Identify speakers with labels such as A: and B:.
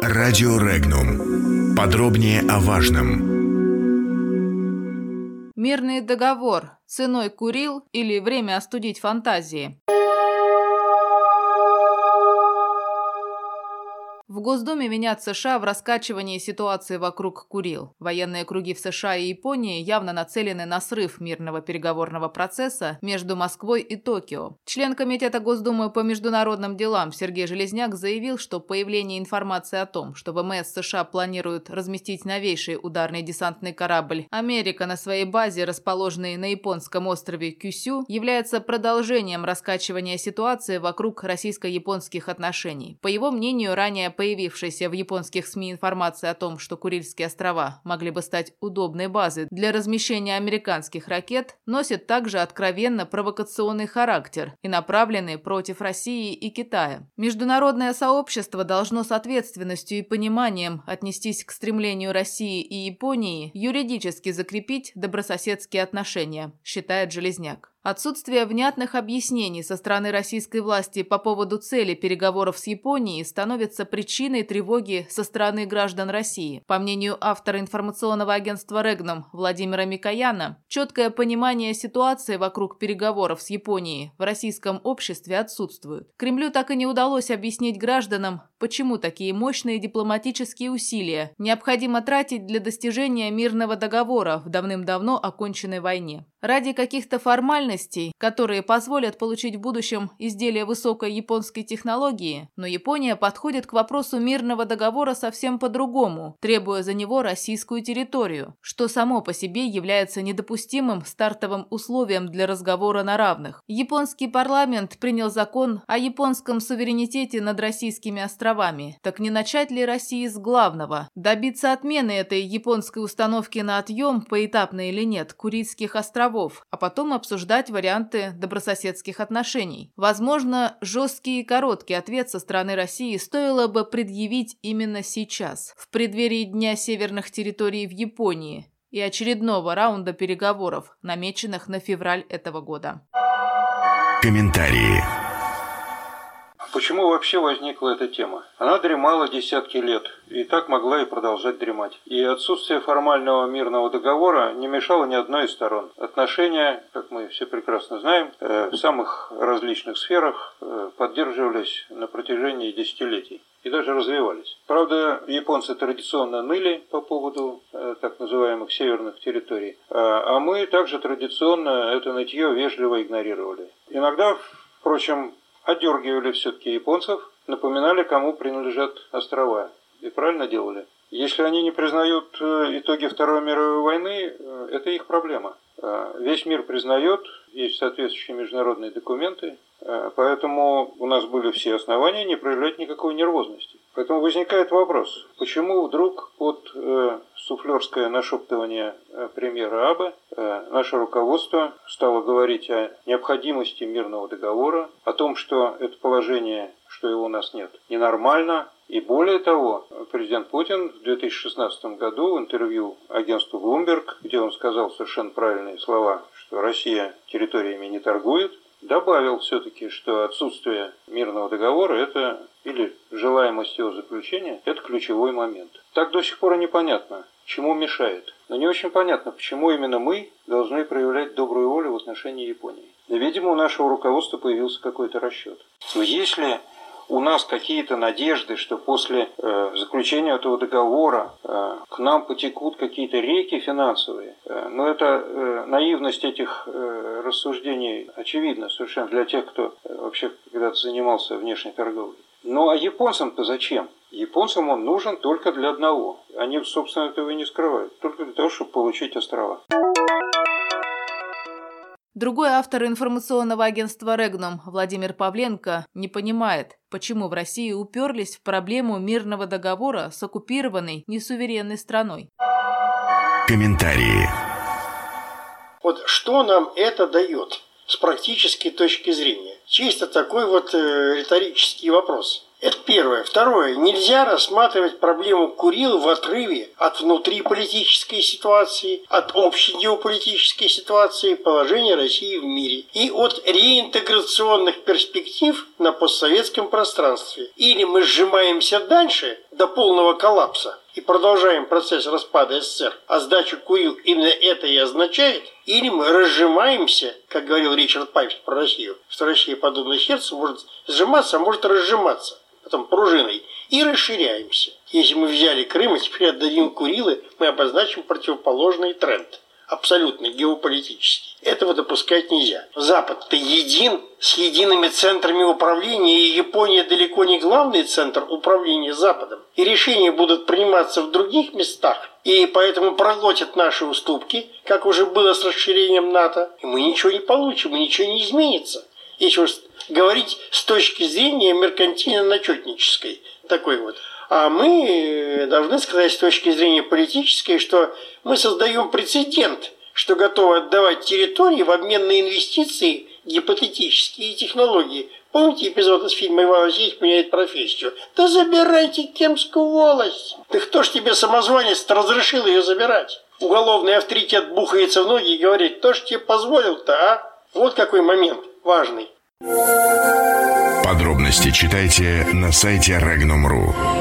A: Радио Регнум. Подробнее о важном.
B: Мирный договор. Ценой курил или время остудить фантазии? Госдуме винят США в раскачивании ситуации вокруг Курил. Военные круги в США и Японии явно нацелены на срыв мирного переговорного процесса между Москвой и Токио. Член Комитета Госдумы по международным делам Сергей Железняк заявил, что появление информации о том, что ВМС США планируют разместить новейший ударный десантный корабль «Америка» на своей базе, расположенной на японском острове Кюсю, является продолжением раскачивания ситуации вокруг российско-японских отношений. По его мнению, ранее появившейся в японских СМИ информация о том, что Курильские острова могли бы стать удобной базой для размещения американских ракет, носит также откровенно провокационный характер и направленный против России и Китая. Международное сообщество должно с ответственностью и пониманием отнестись к стремлению России и Японии юридически закрепить добрососедские отношения, считает Железняк. Отсутствие внятных объяснений со стороны российской власти по поводу цели переговоров с Японией становится причиной тревоги со стороны граждан России. По мнению автора информационного агентства «Регном» Владимира Микояна, четкое понимание ситуации вокруг переговоров с Японией в российском обществе отсутствует. Кремлю так и не удалось объяснить гражданам, почему такие мощные дипломатические усилия необходимо тратить для достижения мирного договора в давным-давно оконченной войне. Ради каких-то формальностей, которые позволят получить в будущем изделия высокой японской технологии, но Япония подходит к вопросу мирного договора совсем по-другому, требуя за него российскую территорию, что само по себе является недопустимым стартовым условием для разговора на равных. Японский парламент принял закон о японском суверенитете над российскими островами. Так не начать ли России с главного? Добиться отмены этой японской установки на отъем, поэтапно или нет, Курильских островов, а потом обсуждать варианты добрососедских отношений. Возможно, жесткий и короткий ответ со стороны России стоило бы предъявить именно сейчас, в преддверии Дня северных территорий в Японии и очередного раунда переговоров, намеченных на февраль этого года.
A: Комментарии.
C: Почему вообще возникла эта тема? Она дремала десятки лет, и так могла и продолжать дремать. И отсутствие формального мирного договора не мешало ни одной из сторон. Отношения, как мы все прекрасно знаем, э, в самых различных сферах э, поддерживались на протяжении десятилетий и даже развивались. Правда, японцы традиционно ныли по поводу э, так называемых северных территорий, а мы также традиционно это нытье вежливо игнорировали. Иногда, впрочем, одергивали все-таки японцев, напоминали, кому принадлежат острова. И правильно делали. Если они не признают э, итоги Второй мировой войны, э, это их проблема. Э, весь мир признает, есть соответствующие международные документы, поэтому у нас были все основания не проявлять никакой нервозности. Поэтому возникает вопрос, почему вдруг под суфлерское нашептывание премьера Абе наше руководство стало говорить о необходимости мирного договора, о том, что это положение, что его у нас нет, ненормально, и более того, президент Путин в 2016 году в интервью агентству Bloomberg, где он сказал совершенно правильные слова, что Россия территориями не торгует, добавил все-таки, что отсутствие мирного договора это или желаемость его заключения – это ключевой момент. Так до сих пор и непонятно, чему мешает. Но не очень понятно, почему именно мы должны проявлять добрую волю в отношении Японии. Видимо, у нашего руководства появился какой-то расчет. Но если у нас какие-то надежды, что после э, заключения этого договора э, к нам потекут какие-то реки финансовые. Э, но это э, наивность этих э, рассуждений очевидна совершенно для тех, кто э, вообще когда-то занимался внешней торговлей. Ну а японцам-то зачем? Японцам он нужен только для одного. Они, собственно, этого и не скрывают. Только для того, чтобы получить острова.
B: Другой автор информационного агентства «Регнум» Владимир Павленко не понимает, почему в России уперлись в проблему мирного договора с оккупированной несуверенной страной.
A: Комментарии.
D: Вот что нам это дает с практической точки зрения? Чисто такой вот э, риторический вопрос. Это первое. Второе. Нельзя рассматривать проблему Курил в отрыве от внутриполитической ситуации, от общей геополитической ситуации, положения России в мире и от реинтеграционных перспектив на постсоветском пространстве. Или мы сжимаемся дальше до полного коллапса, и продолжаем процесс распада СССР, а сдача Курил именно это и означает, или мы разжимаемся, как говорил Ричард Пайпс про Россию, что Россия, подобно сердцу, может сжиматься, а может разжиматься потом пружиной, и расширяемся. Если мы взяли Крым и теперь отдадим Курилы, мы обозначим противоположный тренд абсолютно геополитический. Этого допускать нельзя. Запад-то един с едиными центрами управления, и Япония далеко не главный центр управления Западом. И решения будут приниматься в других местах, и поэтому проглотят наши уступки, как уже было с расширением НАТО, и мы ничего не получим, и ничего не изменится. Если уж говорить с точки зрения меркантильно-начетнической, такой вот. А мы должны сказать с точки зрения политической, что мы создаем прецедент, что готовы отдавать территории в обмен на инвестиции гипотетические технологии. Помните эпизод из фильма «Иван Васильевич меняет профессию»? Да забирайте Кемскую волость! Да кто ж тебе самозванец-то разрешил ее забирать? Уголовный авторитет бухается в ноги и говорит, кто ж тебе позволил-то, а? Вот какой момент важный.
A: Подробности читайте на сайте Regnum.ru.